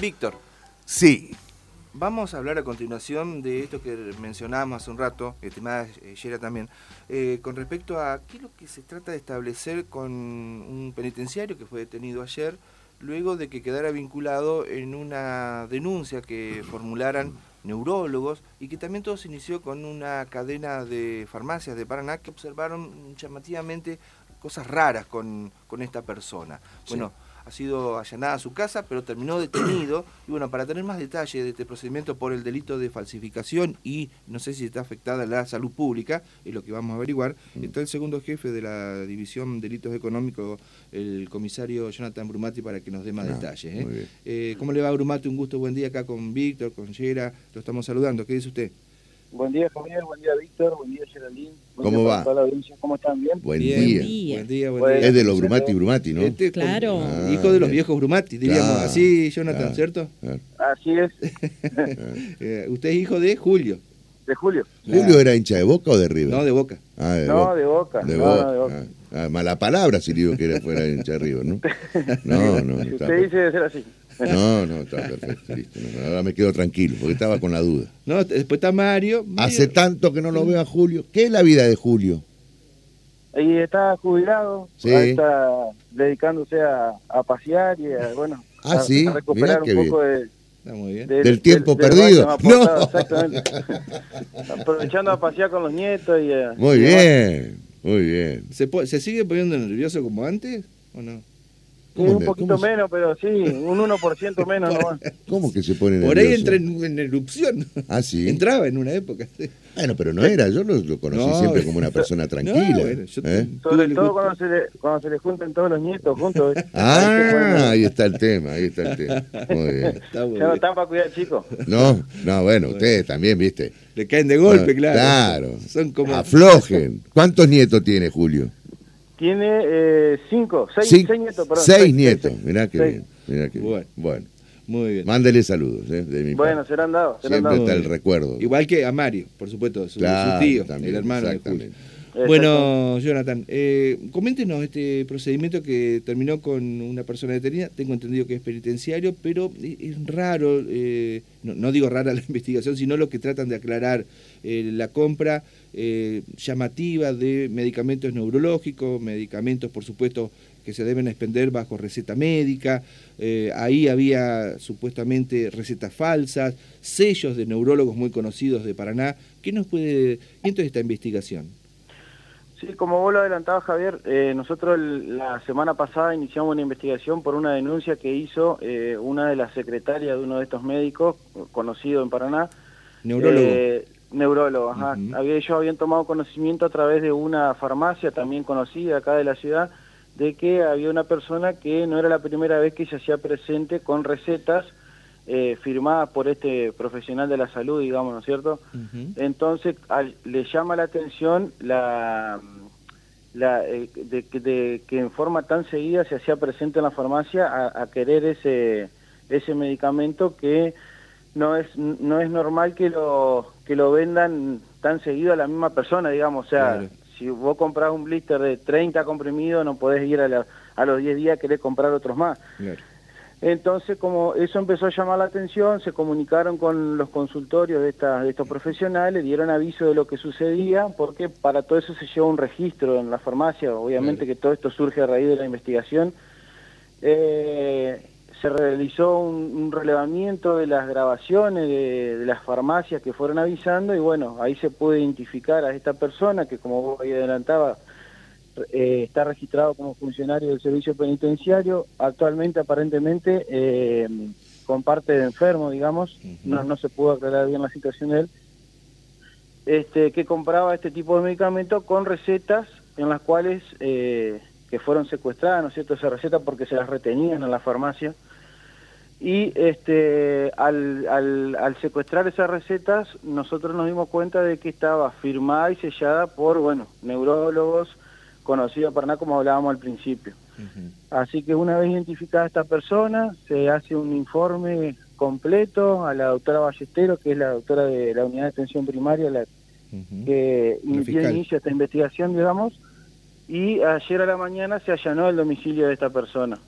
Víctor. Sí. Vamos a hablar a continuación de esto que mencionábamos hace un rato, estimada Yera también, eh, con respecto a qué es lo que se trata de establecer con un penitenciario que fue detenido ayer, luego de que quedara vinculado en una denuncia que formularan neurólogos y que también todo se inició con una cadena de farmacias de Paraná que observaron llamativamente cosas raras con, esta persona. Bueno, ha sido allanada su casa, pero terminó detenido. Y bueno, para tener más detalles de este procedimiento por el delito de falsificación y no sé si está afectada la salud pública, es lo que vamos a averiguar, mm. está el segundo jefe de la División Delitos Económicos, el comisario Jonathan Brumati, para que nos dé más ah, detalles. ¿eh? Eh, ¿Cómo le va, Brumati? Un gusto, buen día acá con Víctor, con Yera, lo estamos saludando. ¿Qué dice usted? Buen día, Javier. Buen día, Víctor. Buen día, Geraldine. ¿Cómo va? Toda la audiencia. ¿Cómo están? ¿Bien? Buen día. Buen día, buen día. Es de los Brumati Brumati, ¿no? Este claro. Ah, hijo de los viejos Brumati, diríamos. Así, Jonathan, ¿cierto? Así es. Eh, usted es hijo de Julio. De Julio. ¿Julio era hincha de Boca o de River? No, de Boca. Ah, de no, de Boca. De Boca. Ah, mala palabra si digo que era fuera hincha de River, ¿no? No, no. no usted dice de ser así. No, no, está perfecto, listo. ahora me quedo tranquilo, porque estaba con la duda. No, después está Mario. Hace tanto que no lo veo a Julio. ¿Qué es la vida de Julio? Y está jubilado, está dedicándose a, pasear y a, bueno, ah, sí? recuperar un poco de, muy bien. Del, tiempo perdido. no. Exactamente. Aprovechando a pasear con los nietos y Muy bien, muy bien. ¿Se, ¿Se sigue poniendo nervioso como antes o no? Un poquito menos, pero sí, un 1% menos nomás. ¿Cómo que se pone nervioso? Por ahí entra en, erupción. Ah, sí. Entraba en una época. Bueno, pero no era, yo lo, conocí siempre como una persona tranquila. ¿eh? Sobre todo cuando se, le, cuando se le juntan todos los nietos juntos. Ah, ahí está el tema, ahí está el tema. Muy bien. Está ya no están para cuidar chicos. No, no, bueno, ustedes también, viste. Le caen de golpe, claro. Claro. Son como... Aflojen. ¿Cuántos nietos tiene Julio? Tiene eh, cinco, seis, seis, nietos, perdón. Seis, nietos, mirá qué bien. Mirá qué bueno. bueno. Muy bien. Mándele saludos. Eh, de mi bueno, serán dados. Serán Siempre está el recuerdo. Igual que a Mario, por supuesto, su, tío, el hermano de Julio. Bueno, Jonathan, eh, coméntenos este procedimiento que terminó con una persona detenida. Tengo entendido que es penitenciario, pero es raro, eh, no, digo rara la investigación, sino lo que tratan de aclarar eh, la compra eh, llamativa de medicamentos neurológicos, medicamentos, por supuesto, que se deben expender bajo receta médica. ahí había supuestamente recetas falsas, sellos de neurólogos muy conocidos de Paraná. ¿Qué nos puede... ¿Qué esta investigación? Sí, como vos lo adelantabas, Javier, eh, nosotros la semana pasada iniciamos una investigación por una denuncia que hizo eh, una de las secretarias de uno de estos médicos, conocido en Paraná. Neurólogo. Eh, neurólogo, ajá. ellos habían tomado conocimiento a través de una farmacia también conocida acá de la ciudad, de que había una persona que no era la primera vez que se hacía presente con recetas eh, firmada por este profesional de la salud, digamos, ¿no es cierto? Entonces le llama la atención la, la eh, de, que en forma tan seguida se hacía presente en la farmacia a, querer ese ese medicamento que no es no es normal que lo que lo vendan tan seguido a la misma persona, digamos, o sea, si vos compras un blister de 30 comprimidos no podés ir a, a los 10 días a querer comprar otros más. Entonces, como eso empezó a llamar la atención, se comunicaron con los consultorios de, esta, de estos profesionales, dieron aviso de lo que sucedía, porque para todo eso se llevó un registro en la farmacia, obviamente que todo esto surge a raíz de la investigación. Eh, se realizó un, relevamiento de las grabaciones de, de, las farmacias que fueron avisando y bueno, ahí se puede identificar a esta persona que como vos ahí adelantaba, eh, está registrado como funcionario del servicio penitenciario, actualmente aparentemente eh, con parte de enfermo, digamos, no, no se pudo aclarar bien la situación de él, este, que compraba este tipo de medicamentos con recetas en las cuales eh, que fueron secuestradas, ¿no es cierto?, esa receta porque se las retenían en la farmacia. Y este, al, al, al, secuestrar esas recetas, nosotros nos dimos cuenta de que estaba firmada y sellada por, bueno, neurólogos, conocido Paraná como hablábamos al principio. Así que una vez identificada esta persona, se hace un informe completo a la doctora Ballesteros, que es la doctora de la unidad de atención primaria, la que inicia esta investigación, digamos, y ayer a la mañana se allanó el domicilio de esta persona.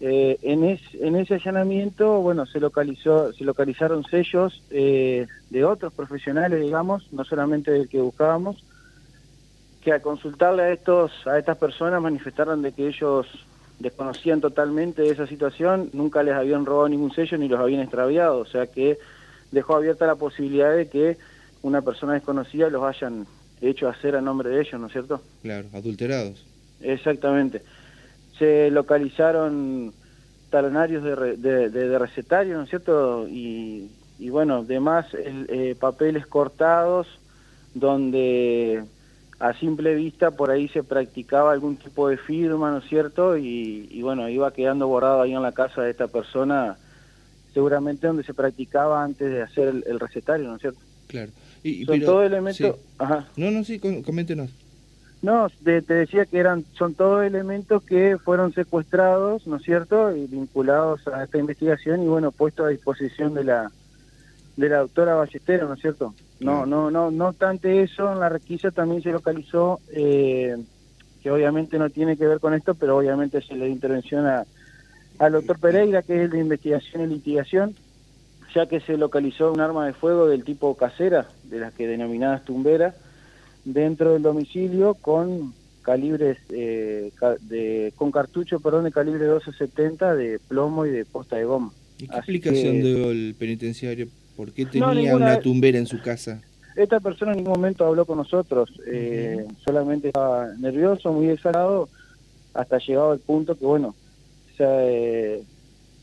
Eh, en, en ese allanamiento, bueno, se localizó, se localizaron sellos eh, de otros profesionales, digamos, no solamente del que buscábamos, que al consultarle a estos, a estas personas manifestaron de que ellos desconocían totalmente esa situación, nunca les habían robado ningún sello ni los habían extraviado, o sea que dejó abierta la posibilidad de que una persona desconocida los hayan hecho hacer a nombre de ellos, ¿no es cierto? Claro, adulterados. Exactamente. Se localizaron talonarios de, de, de, recetario, ¿no es cierto? Y, y bueno, demás eh, papeles cortados donde a simple vista por ahí se practicaba algún tipo de firma, ¿no es cierto? Y, y bueno, iba quedando borrado ahí en la casa de esta persona, seguramente donde se practicaba antes de hacer el, recetario, ¿no es cierto? Claro. Y, son todos elementos... Ajá. No, no, sí, coméntenos. No, te, decía que eran son todos elementos que fueron secuestrados, ¿no es cierto? Y vinculados a esta investigación y bueno, puestos a disposición de la de la doctora Ballesteros, ¿no es cierto? No, no, no, no obstante eso, en la requisa también se localizó, eh, que obviamente no tiene que ver con esto, pero obviamente se le dio intervención a, al doctor Pereira, que es el de investigación y litigación, ya que se localizó un arma de fuego del tipo casera, de las que denominadas tumberas, dentro del domicilio con calibres eh, de, con cartucho perdón de calibre 1270 de plomo y de posta de goma. ¿Y qué explicación dio el penitenciario? ¿Por qué tenía una tumbera en su casa? Esta persona en ningún momento habló con nosotros, eh, solamente estaba nervioso, muy exalado, hasta llegado el punto que, bueno, se eh,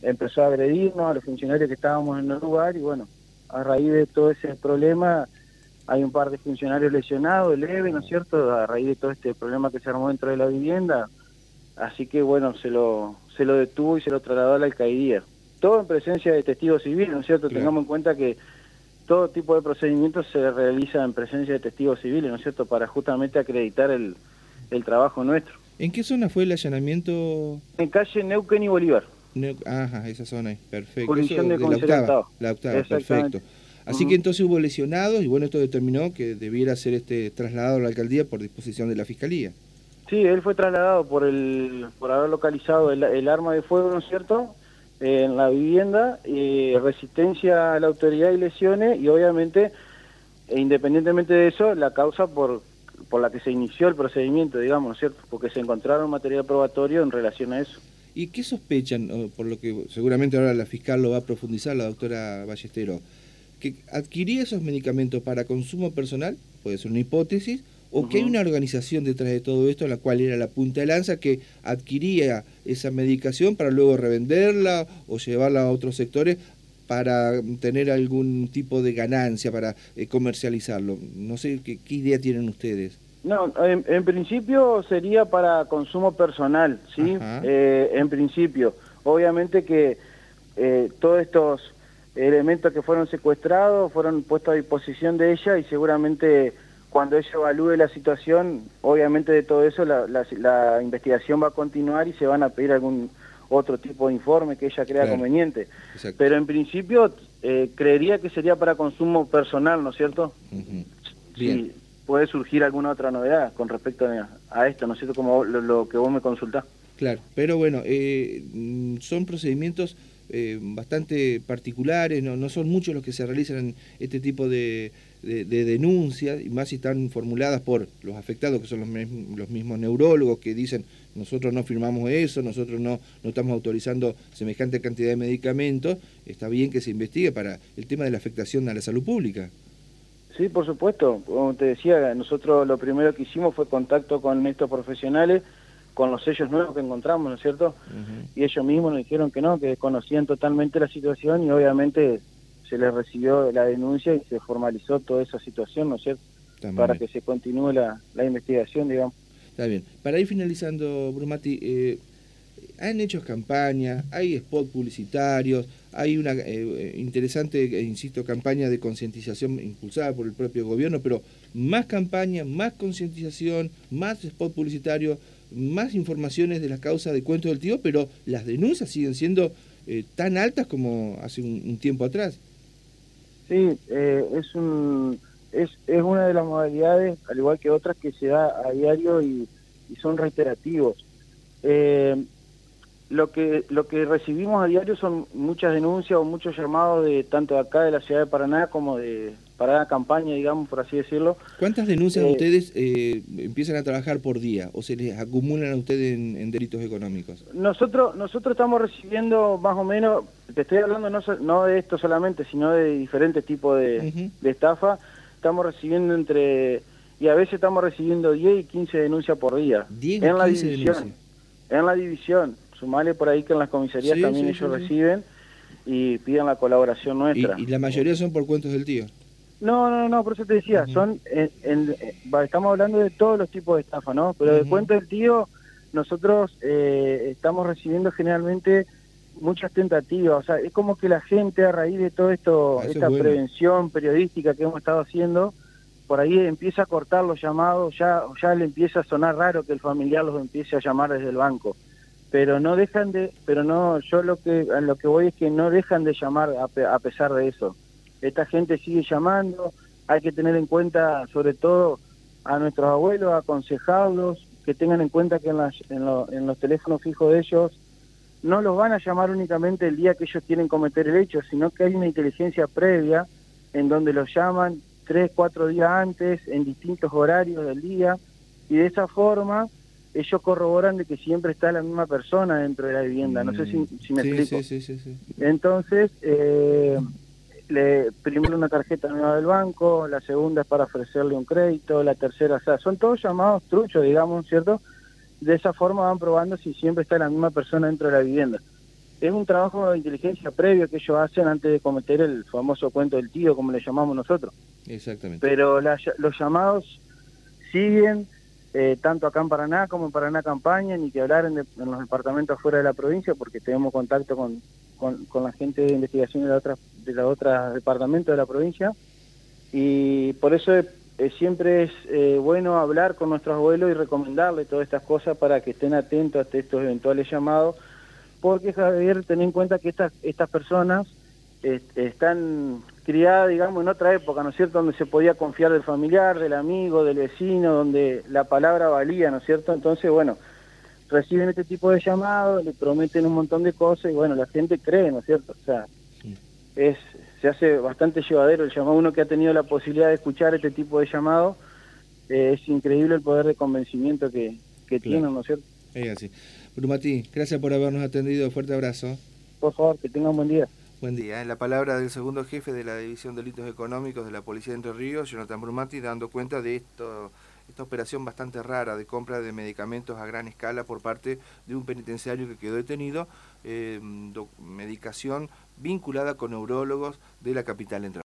empezó a agredirnos a los funcionarios que estábamos en el lugar y, bueno, a raíz de todo ese problema hay un par de funcionarios lesionados, leve, ¿no es cierto?, a raíz de todo este problema que se armó dentro de la vivienda. Así que, bueno, se lo, se lo detuvo y se lo trasladó a la alcaldía. Todo en presencia de testigos civiles, ¿no es cierto? Tengamos en cuenta que todo tipo de procedimientos se realiza en presencia de testigos civiles, ¿no es cierto?, para justamente acreditar el, el trabajo nuestro. ¿En qué zona fue el allanamiento? En calle Neuquén y Bolívar. Ajá, esa zona, perfecto. Jurisdicción de, la octava, la octava, perfecto. Así que entonces hubo lesionados y bueno, esto determinó que debiera ser este trasladado a la alcaldía por disposición de la fiscalía. Sí, él fue trasladado por el por haber localizado el, arma de fuego, ¿no es cierto? En la vivienda, y resistencia a la autoridad y lesiones y obviamente, e independientemente de eso, la causa por, por la que se inició el procedimiento, digamos, ¿no es cierto? Porque se encontraron material probatorio en relación a eso. ¿Y qué sospechan, por lo que seguramente ahora la fiscal lo va a profundizar, la doctora Ballestero? que adquiría esos medicamentos para consumo personal, puede ser una hipótesis, o que hay una organización detrás de todo esto, la cual era la punta de lanza, que adquiría esa medicación para luego revenderla o llevarla a otros sectores para tener algún tipo de ganancia, para eh, comercializarlo. No sé ¿qué, idea tienen ustedes. No, en, principio sería para consumo personal, ¿sí? Eh, en principio. Obviamente que eh, todos estos elementos que fueron secuestrados fueron puestos a disposición de ella y seguramente cuando ella evalúe la situación, obviamente de todo eso la, la, investigación va a continuar y se van a pedir algún otro tipo de informe que ella crea conveniente. Pero en principio eh, creería que sería para consumo personal, ¿no es cierto? Sí, puede surgir alguna otra novedad con respecto a, esto, ¿no es cierto? Como lo, que vos me consultás. Claro, pero bueno, eh, mm, son procedimientos eh, bastante particulares, no, no son muchos los que se realizan este tipo de, de, denuncias, y más si están formuladas por los afectados, que son los, los, mismos neurólogos, que dicen, nosotros no firmamos eso, nosotros no, no estamos autorizando semejante cantidad de medicamentos, está bien que se investigue para el tema de la afectación a la salud pública. Sí, por supuesto. Como te decía, nosotros lo primero que hicimos fue contacto con estos profesionales, con los sellos nuevos que encontramos, ¿no es cierto? Y ellos mismos nos dijeron que no, que desconocían totalmente la situación y obviamente se les recibió la denuncia y se formalizó toda esa situación, ¿no es cierto? Para que se continúe la, investigación, digamos. Está bien. Para ir finalizando, Brumati, eh, han hecho campañas, hay spot publicitarios, hay una eh, interesante, eh, insisto, campaña de concientización impulsada por el propio gobierno, pero más campaña, más concientización, más spot publicitario, más informaciones de la causa de cuento del tío, pero las denuncias siguen siendo eh, tan altas como hace un, tiempo atrás. Sí, eh, es, un, es, es una de las modalidades, al igual que otras, que se da a diario y, son reiterativos. Eh, lo que lo que recibimos a diario son muchas denuncias o muchos llamados de tanto de acá de la ciudad de Paraná como de para la campaña, digamos, por así decirlo. ¿Cuántas denuncias eh, ustedes eh, empiezan a trabajar por día o se les acumulan a ustedes en, delitos económicos? Nosotros nosotros estamos recibiendo más o menos, te estoy hablando no, no de esto solamente, sino de diferentes tipos de, de estafa, estamos recibiendo entre, y a veces estamos recibiendo 10 y 15 denuncias por día. 10 en la división. En la división, sumale por ahí que en las comisarías también ellos reciben y piden la colaboración nuestra. ¿Y, la mayoría son por cuentos del tío? No, no, no, por eso te decía, son, en, estamos hablando de todos los tipos de estafa, ¿no? Pero de cuento del tío, nosotros eh, estamos recibiendo generalmente muchas tentativas, o sea, es como que la gente a raíz de todo esto, esta prevención periodística que hemos estado haciendo, por ahí empieza a cortar los llamados, ya, ya le empieza a sonar raro que el familiar los empiece a llamar desde el banco, pero no dejan de, pero no, yo lo que, a lo que voy es que no dejan de llamar a, a pesar de eso esta gente sigue llamando, hay que tener en cuenta sobre todo a nuestros abuelos, aconsejarlos, que tengan en cuenta que en, en, los teléfonos fijos de ellos no los van a llamar únicamente el día que ellos quieren cometer el hecho, sino que hay una inteligencia previa en donde los llaman tres, cuatro días antes, en distintos horarios del día, y de esa forma ellos corroboran de que siempre está la misma persona dentro de la vivienda. No sé si, me explico. Sí, sí, sí, Entonces, eh, le, primero una tarjeta nueva del banco, la segunda es para ofrecerle un crédito, la tercera, o sea, son todos llamados truchos, digamos, ¿cierto? De esa forma van probando si siempre está la misma persona dentro de la vivienda. Es un trabajo de inteligencia previo que ellos hacen antes de cometer el famoso cuento del tío, como le llamamos nosotros. Exactamente. Pero los llamados siguen, eh, tanto acá en Paraná como en Paraná Campaña, ni que hablar en, en los departamentos afuera de la provincia, porque tenemos contacto con, con, con la gente de investigación de la otra de los otros departamentos de la provincia. Y por eso siempre es eh, bueno hablar con nuestros abuelos y recomendarles todas estas cosas para que estén atentos a estos eventuales llamados. Porque Javier ten en cuenta que estas estas personas están criadas digamos en otra época no es cierto donde se podía confiar del familiar del amigo del vecino donde la palabra valía no es cierto entonces bueno reciben este tipo de llamados, le prometen un montón de cosas y bueno, la gente cree, ¿no es cierto? O sea, es se hace bastante llevadero el llamado. Uno que ha tenido la posibilidad de escuchar este tipo de llamado, eh, es increíble el poder de convencimiento que, que tienen, ¿no es cierto? Es así. Brumati, gracias por habernos atendido. Fuerte abrazo. Por favor, que tenga un buen día. Buen día. En la palabra del segundo jefe de la División de Delitos Económicos de la Policía de Entre Ríos, Jonathan Brumati, dando cuenta de esto esta operación bastante rara de compra de medicamentos a gran escala por parte de un penitenciario que quedó detenido, eh, medicación vinculada con neurólogos de la capital